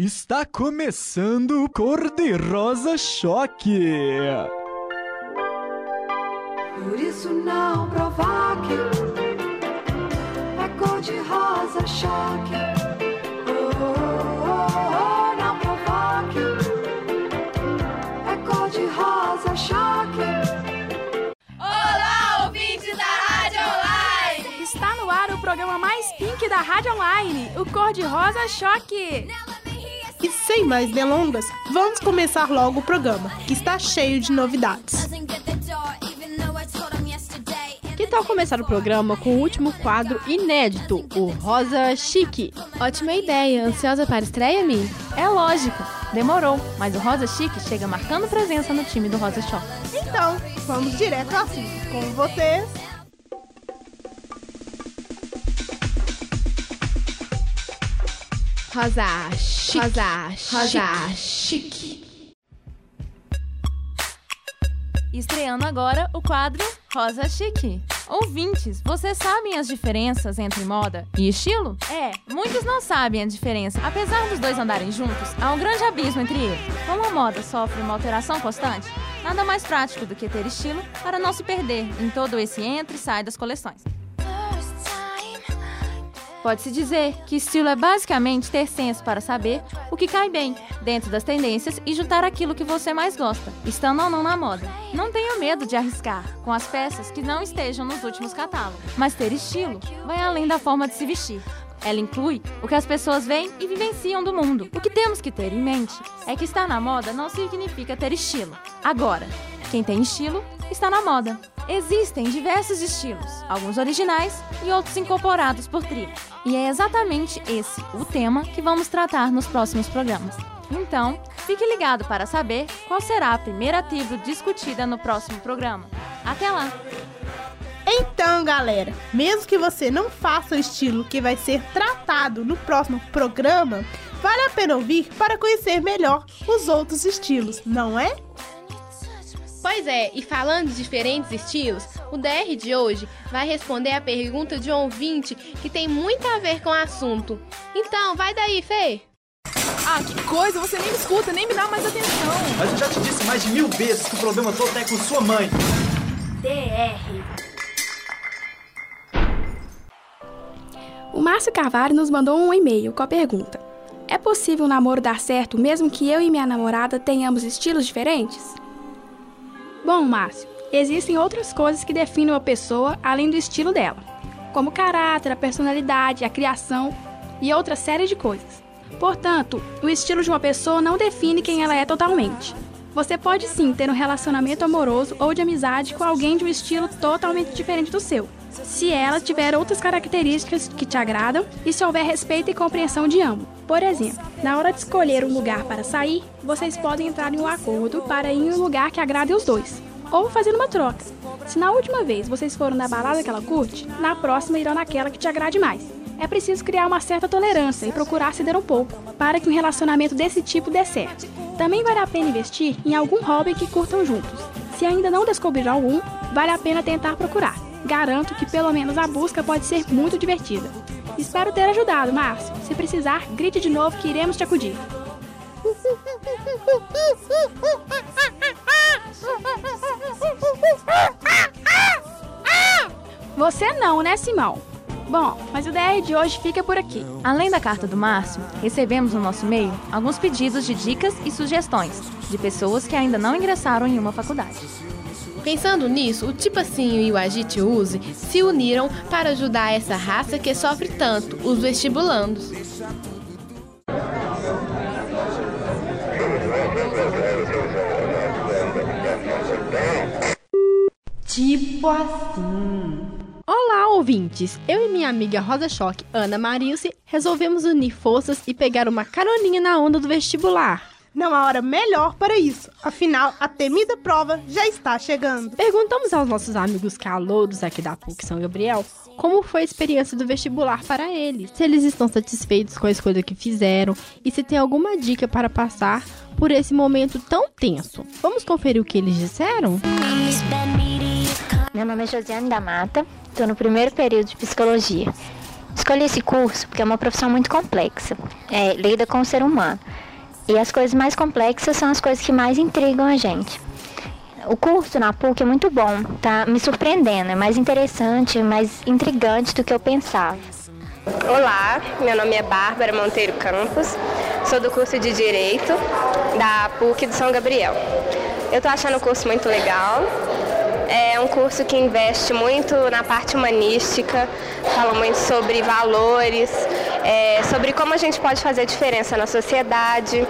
Está começando o Cor-de-Rosa Choque. Por isso não provoque, é cor-de-rosa choque. Oh, oh, oh, oh, não provoque, é cor-de-rosa choque. Olá, ouvintes da Rádio Online! Está no ar o programa mais pink da Rádio Online, o Cor de Rosa Choque. Sem mais delongas, vamos começar logo o programa, que está cheio de novidades. Que tal começar o programa com o último quadro inédito, o Rosa Chique? Ótima ideia, ansiosa para a estreia, Mi? É lógico, demorou, mas o Rosa Chique chega marcando presença no time do Rosa Choque. Então, vamos direto ao assunto. Com vocês, Rosa Chique. Rosa Rosa Chique. Estreando agora o quadro Rosa Chique. Ouvintes, vocês sabem as diferenças entre moda e estilo? É, muitos não sabem a diferença. Apesar dos dois andarem juntos, há um grande abismo entre eles. Como a moda sofre uma alteração constante, nada mais prático do que ter estilo para não se perder em todo esse entra e sai das coleções. Pode-se dizer que estilo é basicamente ter senso para saber o que cai bem dentro das tendências e juntar aquilo que você mais gosta, estando ou não na moda. Não tenha medo de arriscar com as peças que não estejam nos últimos catálogos, mas ter estilo vai além da forma de se vestir. Ela inclui o que as pessoas veem e vivenciam do mundo. O que temos que ter em mente é que estar na moda não significa ter estilo. Agora, quem tem estilo está na moda. Existem diversos estilos, alguns originais e outros incorporados por tribos. E é exatamente esse o tema que vamos tratar nos próximos programas. Então, fique ligado para saber qual será a primeira tribo discutida no próximo programa. Até lá! Então, galera, mesmo que você não faça o estilo que vai ser tratado no próximo programa, vale a pena ouvir para conhecer melhor os outros estilos, não é? Pois é, e falando de diferentes estilos, o DR de hoje vai responder a pergunta de um ouvinte que tem muito a ver com o assunto. Então, vai daí, Fê! Ah, que coisa, você nem me escuta, nem me dá mais atenção. Mas eu já te disse mais de mil vezes que o problema todo é com sua mãe. DR. O Márcio Carvalho nos mandou um e-mail com a pergunta: É possível o namoro dar certo mesmo que eu e minha namorada tenhamos estilos diferentes? Bom, Márcio, existem outras coisas que definem uma pessoa além do estilo dela, como o caráter, a personalidade, a criação e outra série de coisas. Portanto, o estilo de uma pessoa não define quem ela é totalmente. Você pode sim ter um relacionamento amoroso ou de amizade com alguém de um estilo totalmente diferente do seu, se ela tiver outras características que te agradam e se houver respeito e compreensão de ambos. Por exemplo, na hora de escolher um lugar para sair, vocês podem entrar em um acordo para ir em um lugar que agrade os dois, ou fazer uma troca. Se na última vez vocês foram na balada que ela curte, na próxima irão naquela que te agrade mais. É preciso criar uma certa tolerância e procurar ceder um pouco, para que um relacionamento desse tipo dê certo. Também vale a pena investir em algum hobby que curtam juntos. Se ainda não descobriram algum, vale a pena tentar procurar. Garanto que pelo menos a busca pode ser muito divertida. Espero ter ajudado, Márcio. Se precisar, grite de novo que iremos te acudir. Você não, né, Simão? Bom, mas o DR de hoje fica por aqui. Além da carta do Márcio, recebemos no nosso e-mail alguns pedidos de dicas e sugestões de pessoas que ainda não ingressaram em uma faculdade. Pensando nisso, o Tipacinho e o Agite Use se uniram para ajudar essa raça que sofre tanto, os vestibulandos. Tipo assim. Olá, ouvintes! Eu e minha amiga Rosa Choque, Ana Marilce, resolvemos unir forças e pegar uma caroninha na onda do vestibular. Não há hora melhor para isso, afinal, a temida prova já está chegando. Perguntamos aos nossos amigos calouros aqui da PUC São Gabriel como foi a experiência do vestibular para eles, se eles estão satisfeitos com a escolha que fizeram e se tem alguma dica para passar por esse momento tão tenso. Vamos conferir o que eles disseram? Meu nome é Josiane da Mata, estou no primeiro período de psicologia. Escolhi esse curso porque é uma profissão muito complexa, é, lida com o ser humano. E as coisas mais complexas são as coisas que mais intrigam a gente. O curso na PUC é muito bom, tá me surpreendendo, é mais interessante, mais intrigante do que eu pensava. Olá, meu nome é Bárbara Monteiro Campos, sou do curso de Direito da PUC de São Gabriel. Eu tô achando o curso muito legal, é um curso que investe muito na parte humanística, fala muito sobre valores, é, sobre como a gente pode fazer diferença na sociedade.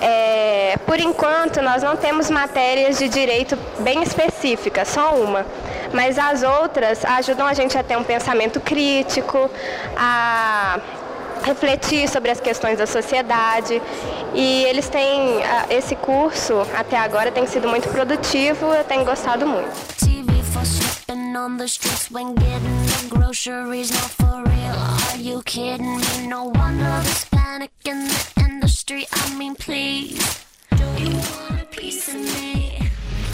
É, por enquanto, nós não temos matérias de direito bem específicas, só uma. Mas as outras ajudam a gente a ter um pensamento crítico, a refletir sobre as questões da sociedade. E eles têm, esse curso até agora tem sido muito produtivo, eu tenho gostado muito. on the streets when getting the groceries. Not for real, are you kidding me? No wonder there's panic in the industry. I mean, please, do you want a piece of me?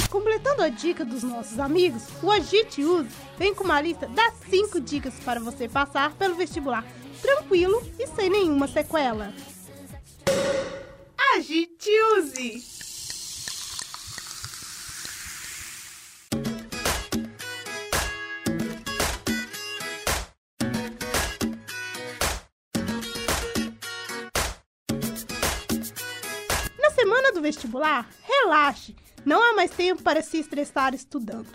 Completando a dica dos nossos amigos, o Agite Use vem com uma lista das 5 dicas para você passar pelo vestibular tranquilo e sem nenhuma sequela. Agite Use! Na semana do vestibular, relaxe! Não há mais tempo para se estressar estudando.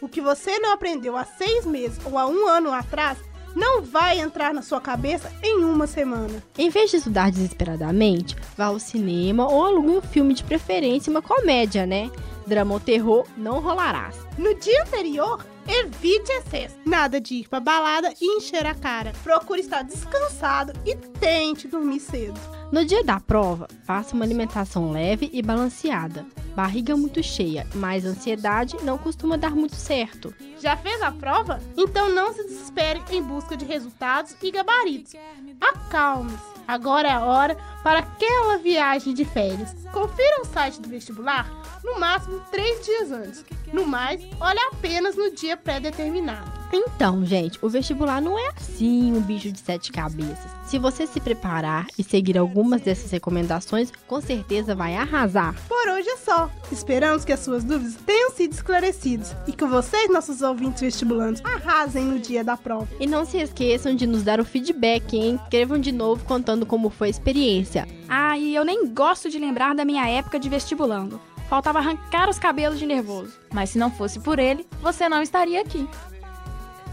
O que você não aprendeu há seis meses ou há um ano atrás não vai entrar na sua cabeça em uma semana. Em vez de estudar desesperadamente, vá ao cinema ou alugue um filme de preferência, uma comédia, né? Drama ou terror não rolará. No dia anterior, evite excesso. Nada de ir pra balada e encher a cara. Procure estar descansado e tente dormir cedo. No dia da prova, faça uma alimentação leve e balanceada. Barriga muito cheia, mais ansiedade não costuma dar muito certo. Já fez a prova? Então não se desespere em busca de resultados e gabaritos. Acalme-se. Agora é a hora para aquela viagem de férias. Confira o site do vestibular no máximo três dias antes. No mais, olhe apenas no dia pré-determinado. Então, gente, o vestibular não é assim um bicho de sete cabeças. Se você se preparar e seguir algumas dessas recomendações, com certeza vai arrasar. Por hoje é só. Esperamos que as suas dúvidas tenham sido esclarecidas e que vocês, nossos ouvintes vestibulantes, arrasem no dia da prova. E não se esqueçam de nos dar o feedback, hein? Escrevam de novo contando como foi a experiência. Ah, e eu nem gosto de lembrar da minha época de vestibulando. Faltava arrancar os cabelos de nervoso. Mas se não fosse por ele, você não estaria aqui.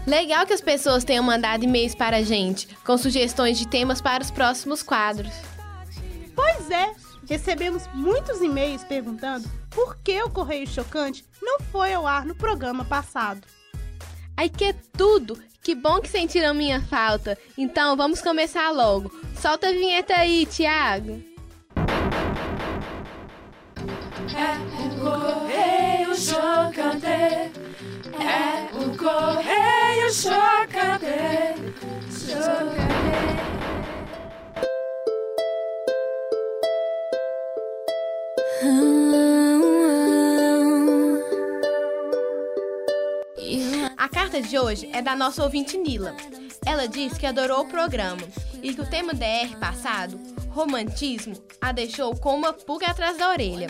Legal que as pessoas tenham mandado e-mails para a gente, com sugestões de temas para os próximos quadros. Pois é, recebemos muitos e-mails perguntando por que o Correio Chocante não foi ao ar no programa passado. Ai que é tudo! Que bom que sentiram minha falta. Então vamos começar logo. Solta a vinheta aí, Thiago. É o Correio Chocante. É o Correio Chocante. Chocante. A carta de hoje é da nossa ouvinte Nila. Ela diz que adorou o programa e que o tema DR passado, romantismo, a deixou com uma pulga atrás da orelha.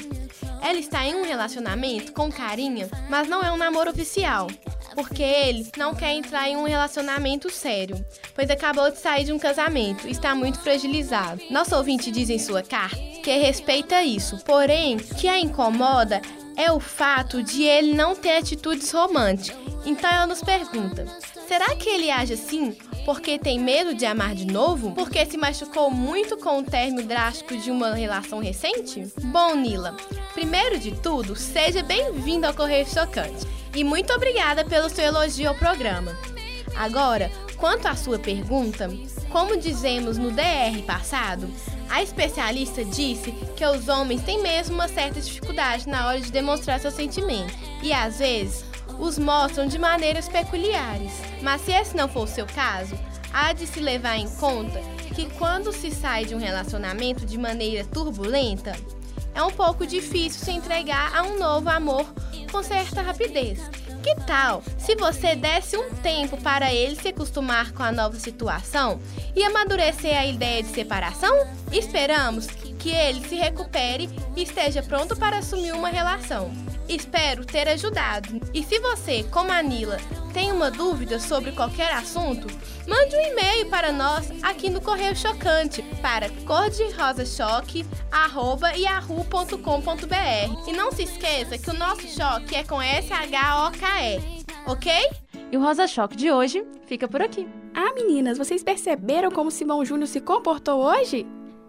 Ela está em um relacionamento com carinha, mas não é um namoro oficial, porque ele não quer entrar em um relacionamento sério, pois acabou de sair de um casamento e está muito fragilizado. Nosso ouvinte diz em sua carta que respeita isso, porém, que a incomoda é o fato de ele não ter atitudes românticas. Então ela nos pergunta: será que ele age assim porque tem medo de amar de novo? Porque se machucou muito com o término drástico de uma relação recente? Bom, Nila, primeiro de tudo, seja bem-vindo ao Correio Chocante e muito obrigada pelo seu elogio ao programa. Agora, quanto à sua pergunta, como dizemos no DR passado, a especialista disse que os homens têm mesmo uma certa dificuldade na hora de demonstrar seus sentimentos e às vezes os mostram de maneiras peculiares. Mas se esse não for o seu caso, há de se levar em conta que quando se sai de um relacionamento de maneira turbulenta, é um pouco difícil se entregar a um novo amor com certa rapidez. Que tal se você desse um tempo para ele se acostumar com a nova situação e amadurecer a ideia de separação? Esperamos que ele se recupere e esteja pronto para assumir uma relação. Espero ter ajudado. E se você, como a Nila, tem uma dúvida sobre qualquer assunto, mande um e-mail para nós aqui no Correio Chocante para corderosachoque@yahoo.com.br. E não se esqueça que o nosso choque é com S H O K E, OK? E o Rosa Choque de hoje fica por aqui. Ah, meninas, vocês perceberam como Simão Júnior se comportou hoje?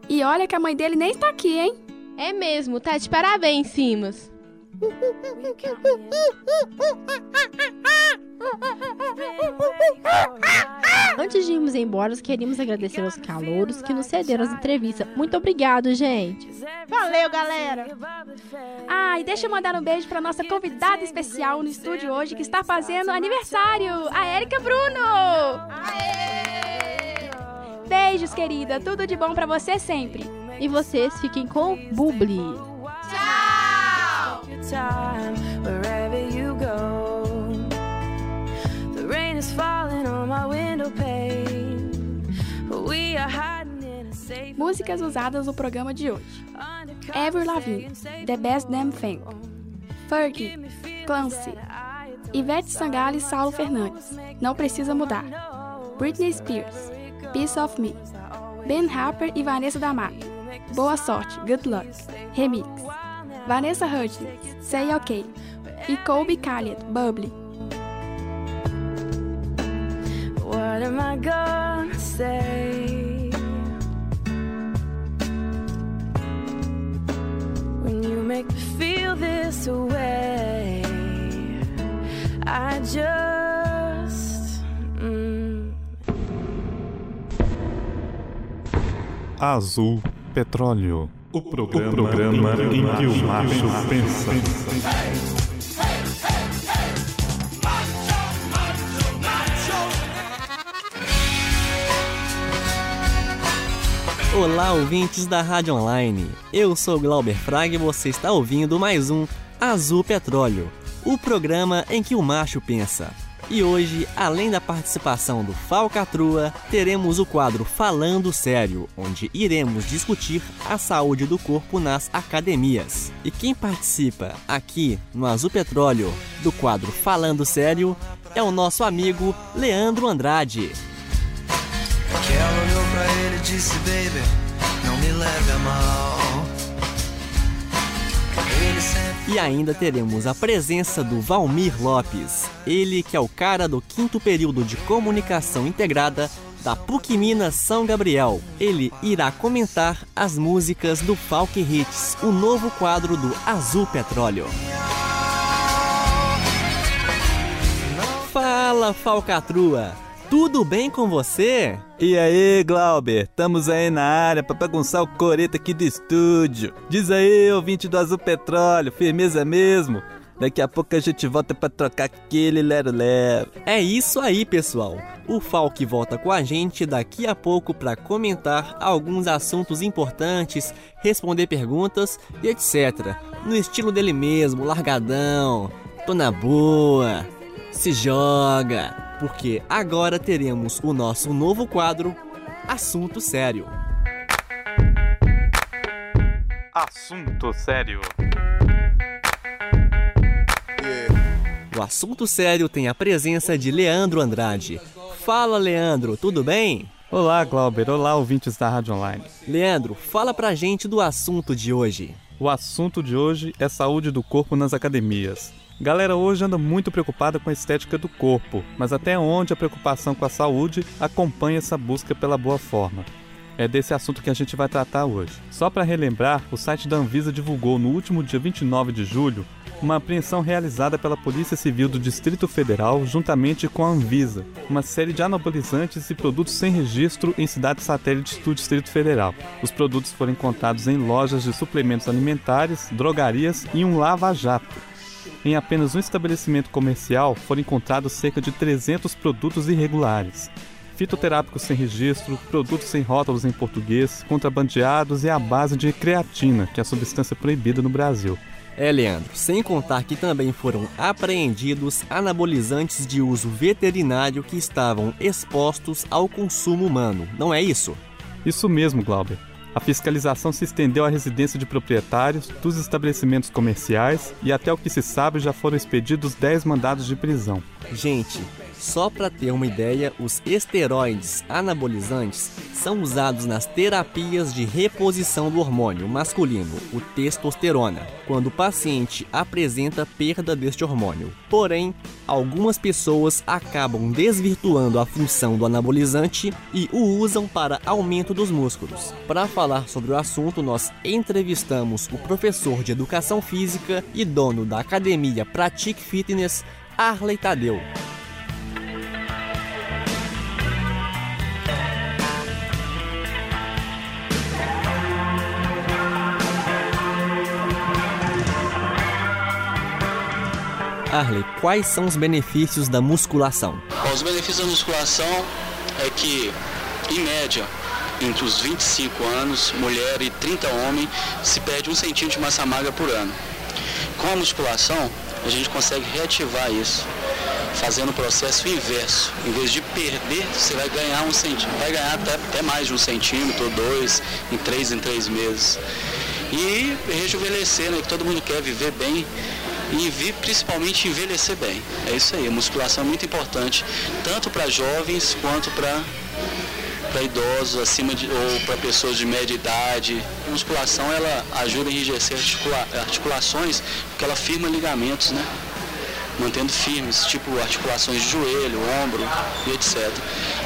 E olha que a mãe dele nem está aqui, hein? É mesmo, tá de parabéns, Simas. Antes de irmos embora, queríamos agradecer aos calouros que nos cederam as entrevistas. Muito obrigado, gente. Valeu, galera. Ah, e deixa eu mandar um beijo para nossa convidada especial no estúdio hoje que está fazendo aniversário, a Érica Bruno. Aê! Beijos, querida. Tudo de bom para você sempre. E vocês fiquem com o Bubli. Time wherever you go. The rain is falling on my window pane. But we are hiding in a safe Músicas usadas no programa de hoje: Avril Lavigne, The Best Damn Thing, Fergie, Clancy, Ivete Sangalo e Saulo Fernandes, Não Precisa Mudar, Britney Spears, Piece of Me, Ben Harper e Vanessa da Mata, Boa Sorte, Good Luck, Remix, Vanessa Hudgens, Say OK, e Colby Calliet, Bubbly. What am I gonna say? When you make me feel this way, I just. Mm, Azul Petróleo. O programa, o programa em que o macho pensa. Olá, ouvintes da Rádio Online. Eu sou Glauber Fraga e você está ouvindo mais um Azul Petróleo, o programa em que o macho pensa. E hoje, além da participação do Falcatrua, teremos o quadro Falando Sério, onde iremos discutir a saúde do corpo nas academias. E quem participa aqui no Azul Petróleo do quadro Falando Sério é o nosso amigo Leandro Andrade. Que ela olhou pra ele e disse, baby, não me leve a mal. E ainda teremos a presença do Valmir Lopes, ele que é o cara do quinto período de comunicação integrada da PUC Minas São Gabriel. Ele irá comentar as músicas do Falk Hits, o novo quadro do Azul Petróleo. Fala, Falcatrua! Tudo bem com você? E aí, Glauber? Estamos aí na área para bagunçar o coreto aqui do estúdio. Diz aí, ouvinte do Azul Petróleo, firmeza mesmo? Daqui a pouco a gente volta para trocar aquele lero-lero. É isso aí, pessoal. O Falk volta com a gente daqui a pouco para comentar alguns assuntos importantes, responder perguntas e etc. No estilo dele mesmo, largadão, tô na boa, se joga porque agora teremos o nosso novo quadro Assunto Sério. Assunto Sério. O Assunto Sério tem a presença de Leandro Andrade. Fala, Leandro, tudo bem? Olá, Glauber. Olá, ouvintes da Rádio Online. Leandro, fala pra gente do assunto de hoje. O assunto de hoje é saúde do corpo nas academias. Galera hoje anda muito preocupada com a estética do corpo, mas até onde a preocupação com a saúde acompanha essa busca pela boa forma? É desse assunto que a gente vai tratar hoje. Só para relembrar, o site da Anvisa divulgou no último dia 29 de julho uma apreensão realizada pela Polícia Civil do Distrito Federal juntamente com a Anvisa, uma série de anabolizantes e produtos sem registro em cidades satélites do Distrito Federal. Os produtos foram encontrados em lojas de suplementos alimentares, drogarias e um lava-jato. Em apenas um estabelecimento comercial foram encontrados cerca de 300 produtos irregulares. Fitoterápicos sem registro, produtos sem rótulos em português, contrabandeados e à base de creatina, que é a substância proibida no Brasil. É, Leandro, sem contar que também foram apreendidos anabolizantes de uso veterinário que estavam expostos ao consumo humano, não é isso? Isso mesmo, Glauber. A fiscalização se estendeu à residência de proprietários, dos estabelecimentos comerciais e até o que se sabe já foram expedidos 10 mandados de prisão. Gente, só para ter uma ideia, os esteroides anabolizantes são usados nas terapias de reposição do hormônio masculino, o testosterona, quando o paciente apresenta perda deste hormônio. Porém, algumas pessoas acabam desvirtuando a função do anabolizante e o usam para aumento dos músculos. Para falar sobre o assunto, nós entrevistamos o professor de educação física e dono da academia Pratique Fitness, Arley Tadeu. Arley, quais são os benefícios da musculação? Os benefícios da musculação é que, em média, entre os 25 anos, mulher e 30 homem, se perde um centímetro de massa magra por ano. Com a musculação, a gente consegue reativar isso, fazendo o processo inverso. Em vez de perder, você vai ganhar um centímetro, vai ganhar até, até mais de um centímetro ou dois, em três em três meses. E rejuvenescer, né? Que todo mundo quer viver bem e principalmente envelhecer bem. É isso aí, a musculação é muito importante, tanto para jovens quanto para para idosos acima de, ou para pessoas de média idade. A musculação ela ajuda a enrijecer articula, articulações, porque ela firma ligamentos, né? Mantendo firmes, tipo articulações de joelho, ombro e etc.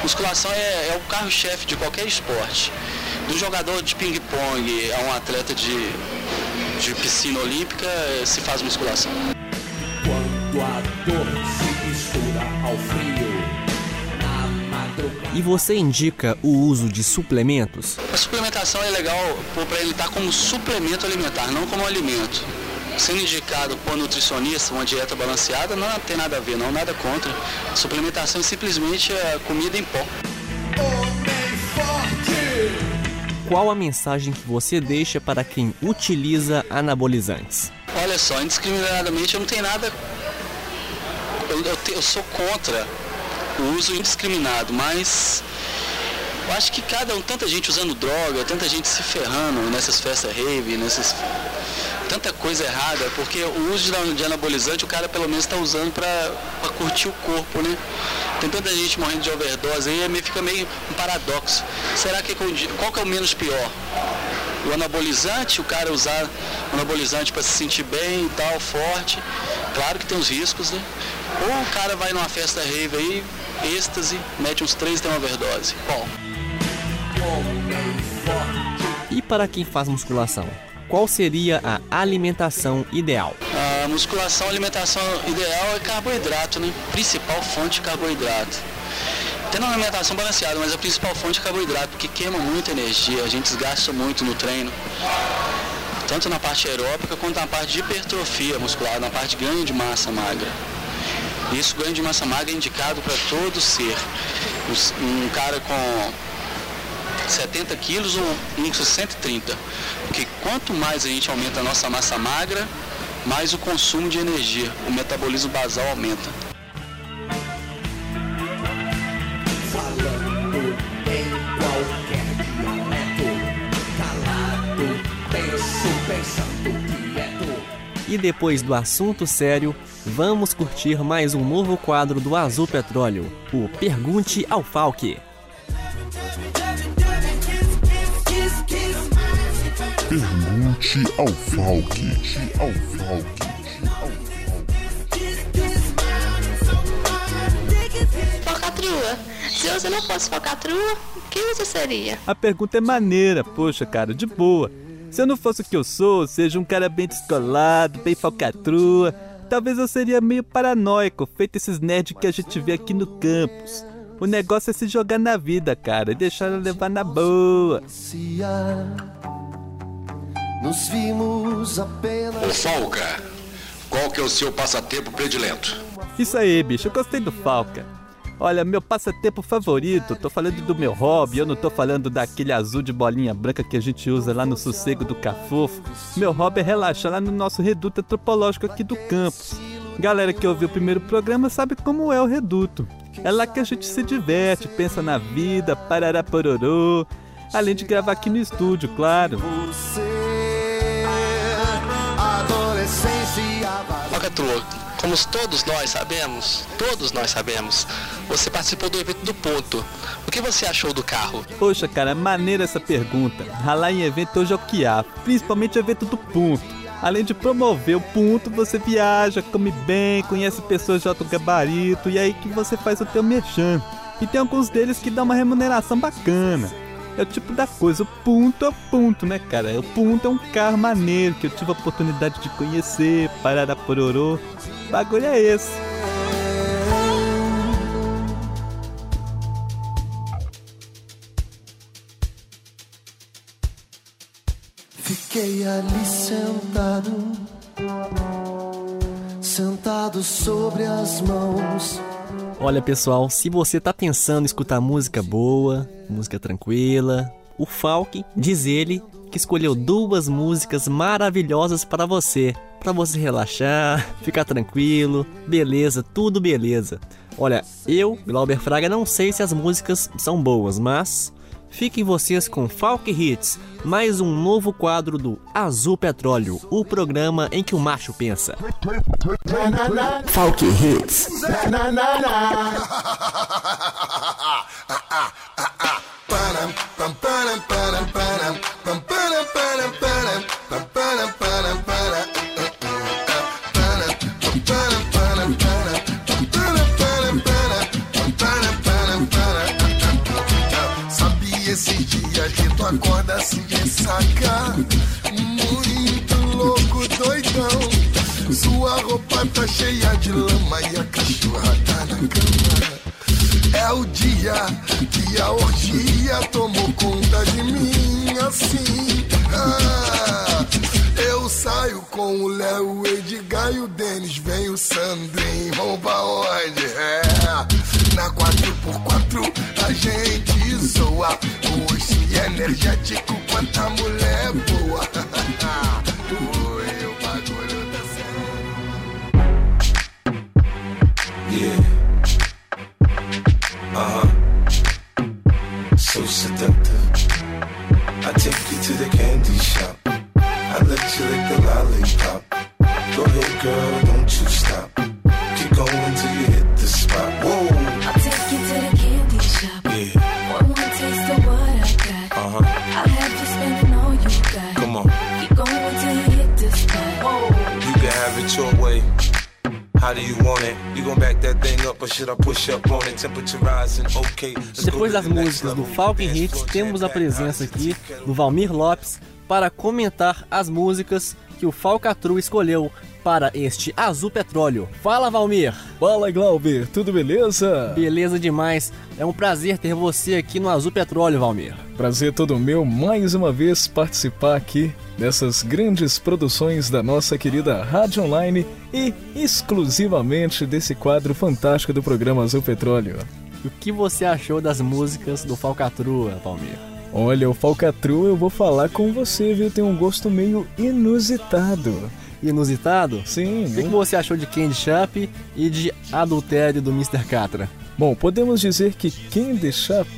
Musculação é, é o carro-chefe de qualquer esporte. Do jogador de ping-pong a um atleta de, de piscina olímpica se faz musculação. Quando a dor se mistura ao frio, E você indica o uso de suplementos? A suplementação é legal para ele estar como suplemento alimentar, não como alimento. Sendo indicado por nutricionista, uma dieta balanceada, não tem nada a ver, não, nada contra. A suplementação é simplesmente a comida em pó. Qual a mensagem que você deixa para quem utiliza anabolizantes? Olha só, indiscriminadamente eu não tenho nada. Eu, eu, te, eu sou contra o uso indiscriminado, mas eu acho que cada um, tanta gente usando droga, tanta gente se ferrando nessas festas rave, nessas tanta coisa errada, porque o uso de, anabolizante o cara pelo menos está usando para curtir o corpo, né? Tem tanta gente morrendo de overdose aí, fica meio um paradoxo. Será que qual que é o menos pior? O anabolizante, o cara usar o anabolizante para se sentir bem e tal, forte, claro que tem os riscos, né? Ou o cara vai numa festa rave aí, êxtase, mete uns três e tem uma overdose. Bom. E para quem faz musculação? Qual seria a alimentação ideal? A musculação, a alimentação ideal é carboidrato, né? Principal fonte de carboidrato. Tendo uma alimentação balanceada, mas a principal fonte é carboidrato, porque queima muita energia, a gente desgasta muito no treino. Tanto na parte aeróbica quanto na parte de hipertrofia muscular, na parte de ganho de massa magra. Isso, ganho de massa magra é indicado para todo ser. Um cara com 70 quilos ou com 130. Porque quanto mais a gente aumenta a nossa massa magra, mais o consumo de energia, o metabolismo basal aumenta. E depois do assunto sério, vamos curtir mais um novo quadro do Azul Petróleo, o Pergunte ao Falque. Pergunte ao Falque. Ao Falque. Falcatrua. Se você não fosse falcatrua, quem você seria? A pergunta é maneira, poxa, cara, de boa. Se eu não fosse o que eu sou, seja um cara bem descolado, bem falcatrua, talvez eu seria meio paranoico, feito esses nerds que a gente vê aqui no campus. O negócio é se jogar na vida, cara, e deixar ela levar na boa. Nos vimos apenas. Ô Falca, qual que é o seu passatempo predileto? Isso aí, bicho, eu gostei do Falca. Olha, meu passatempo favorito, tô falando do meu hobby, eu não tô falando daquele azul de bolinha branca que a gente usa lá no sossego do Cafofo. Meu hobby é relaxar lá no nosso reduto antropológico aqui do campus. Galera que ouviu o primeiro programa sabe como é o reduto. É lá que a gente se diverte, pensa na vida, parará pororô. Além de gravar aqui no estúdio, claro. Falcatrua, como todos nós sabemos, todos nós sabemos, você participou do evento do Ponto. O que você achou do carro? Poxa, cara, maneira essa pergunta. Ralar em evento hoje é o que há, principalmente o evento do Ponto. Além de promover o ponto, você viaja, come bem, conhece pessoas de alto gabarito e é aí que você faz o teu merchan. E tem alguns deles que dão uma remuneração bacana. É o tipo da coisa, o ponto é o ponto, né, cara? O ponto é um carro maneiro que eu tive a oportunidade de conhecer, parar a pororô. Bagulho é esse. Fiquei ali sentado, sentado sobre as mãos. Olha pessoal, se você tá pensando em escutar música boa, música tranquila, o Falk diz ele que escolheu duas músicas maravilhosas para você, para você relaxar, ficar tranquilo, beleza, tudo beleza. Olha, eu, Glauber Fraga, não sei se as músicas são boas, mas Fiquem vocês com Falk Hits, mais um novo quadro do Azul Petróleo, o programa em que o macho pensa. Falk Hits. Muito louco, doidão. Sua roupa tá cheia de lama e a cachorra tá na cama. É o dia que a orgia tomou conta de mim assim. Ah, Eu saio com o Léo, o Edgar e o Denis. Vem o Sandrinho, vamos pra onde? É, na 4x4 a gente zoa Hoje energético quanta mulher boa Oi, o bagulho tá Yeah. Uh huh. So seductive. I take you to the candy shop. I let you lick the lollipop. Go ahead, girl, don't you stop. Keep going One more taste of what I got. Uh huh. I'll have you spending all you got. Come on. Keep going till you hit the spot. You can have it your way. How do you want it? You gon' back that thing up or should I push up on it? Temperature rising, okay. Let's go Depois to das the next músicas do level. Falcon Hits, temos a presença aqui do Valmir Lopes para comentar as músicas que o Falcatru escolheu para este Azul Petróleo. Fala, Valmir! Fala, Glauber, tudo beleza? Beleza demais. É um prazer ter você aqui no Azul Petróleo, Valmir. Prazer todo meu mais uma vez participar aqui dessas grandes produções da nossa querida Rádio Online e exclusivamente desse quadro fantástico do programa Azul Petróleo. O que você achou das músicas do Falcatrua, Valmir? Olha, o Falcatrua eu vou falar com você, viu? Tem um gosto meio inusitado. Inusitado? Sim. O que, que você achou de Candy Shop e de Adultério do Mr. Catra? Bom, podemos dizer que Candy Shop,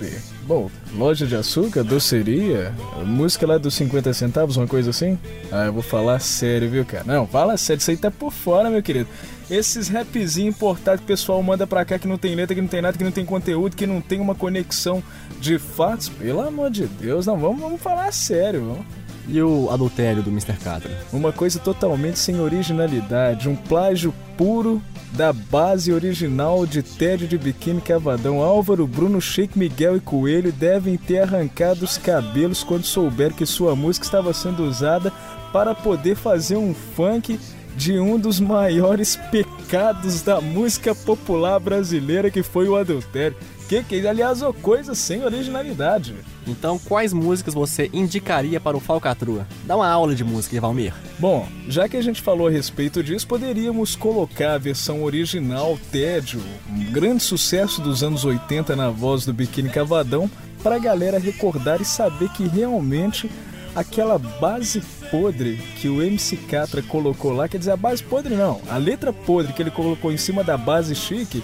bom, loja de açúcar, doceria, música lá dos 50 centavos, uma coisa assim? Ah, eu vou falar sério, viu, cara? Não, fala sério, isso aí tá por fora, meu querido. Esses rapzinhos importados que o pessoal manda pra cá que não tem letra, que não tem nada, que não tem conteúdo, que não tem uma conexão de fatos, pelo amor de Deus, não, vamos, vamos falar sério, vamos. E o adultério do Mr. Catra? Uma coisa totalmente sem originalidade, um plágio puro da base original de Tédio de Biquíni Cavadão. Álvaro, Bruno, Sheik Miguel e Coelho devem ter arrancado os cabelos quando souberam que sua música estava sendo usada para poder fazer um funk de um dos maiores pecados da música popular brasileira, que foi o adultério. Que que é? Aliás, ô, coisa sem originalidade. Então, quais músicas você indicaria para o Falcatrua? Dá uma aula de música, Valmir. Bom, já que a gente falou a respeito disso, poderíamos colocar a versão original Tédio, um grande sucesso dos anos 80 na voz do Biquíni Cavadão, para a galera recordar e saber que realmente aquela base podre que o MC Catra colocou lá, quer dizer, a base podre não, a letra podre que ele colocou em cima da base chique,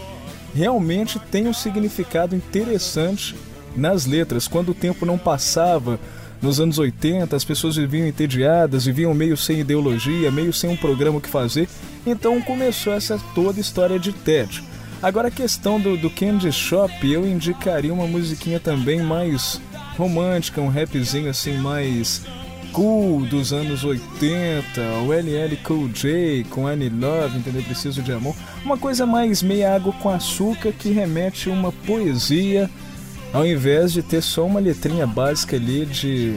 realmente tem um significado interessante nas letras. Quando o tempo não passava, nos anos 80, as pessoas viviam entediadas, viviam meio sem ideologia, meio sem um programa que fazer, então começou essa toda história de tédio. Agora a questão do, do Candy Shop, eu indicaria uma musiquinha também mais romântica, um rapzinho assim mais cool dos anos 80, o LL Cool J com Annie Love, entendeu? Preciso de amor. Uma coisa mais meia água com açúcar que remete a uma poesia, ao invés de ter só uma letrinha básica ali de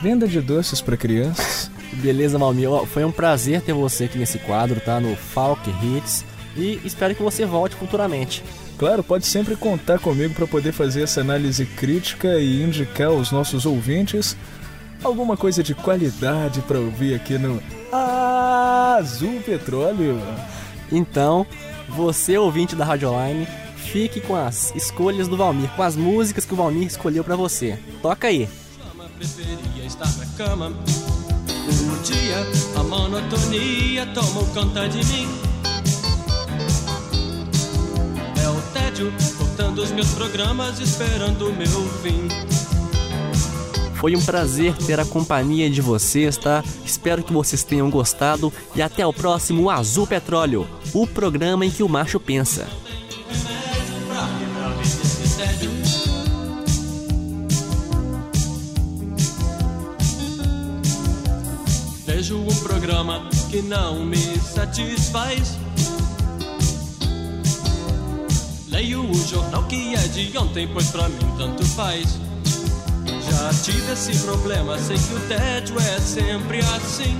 venda de doces para crianças. Beleza, Malmir. Foi um prazer ter você aqui nesse quadro, tá? No Falk Hits. E espero que você volte futuramente. Claro, pode sempre contar comigo para poder fazer essa análise crítica e indicar aos nossos ouvintes alguma coisa de qualidade para ouvir aqui no Azul Petróleo. Então, você ouvinte da Rádio Online, fique com as escolhas do Valmir, com as músicas que o Valmir escolheu para você. Toca aí. Preferia estar na cama. Um dia a monotonia tomou conta de mim. É o tédio cortando os meus programas, esperando o meu fim. Foi um prazer ter a companhia de vocês, tá? Espero que vocês tenham gostado e até o próximo Azul Petróleo, o programa em que o macho pensa. Vejo um programa que não me satisfaz. Leio o jornal que é de ontem, pois pra mim tanto faz. Já tive esse problema, sei que o tédio é sempre assim.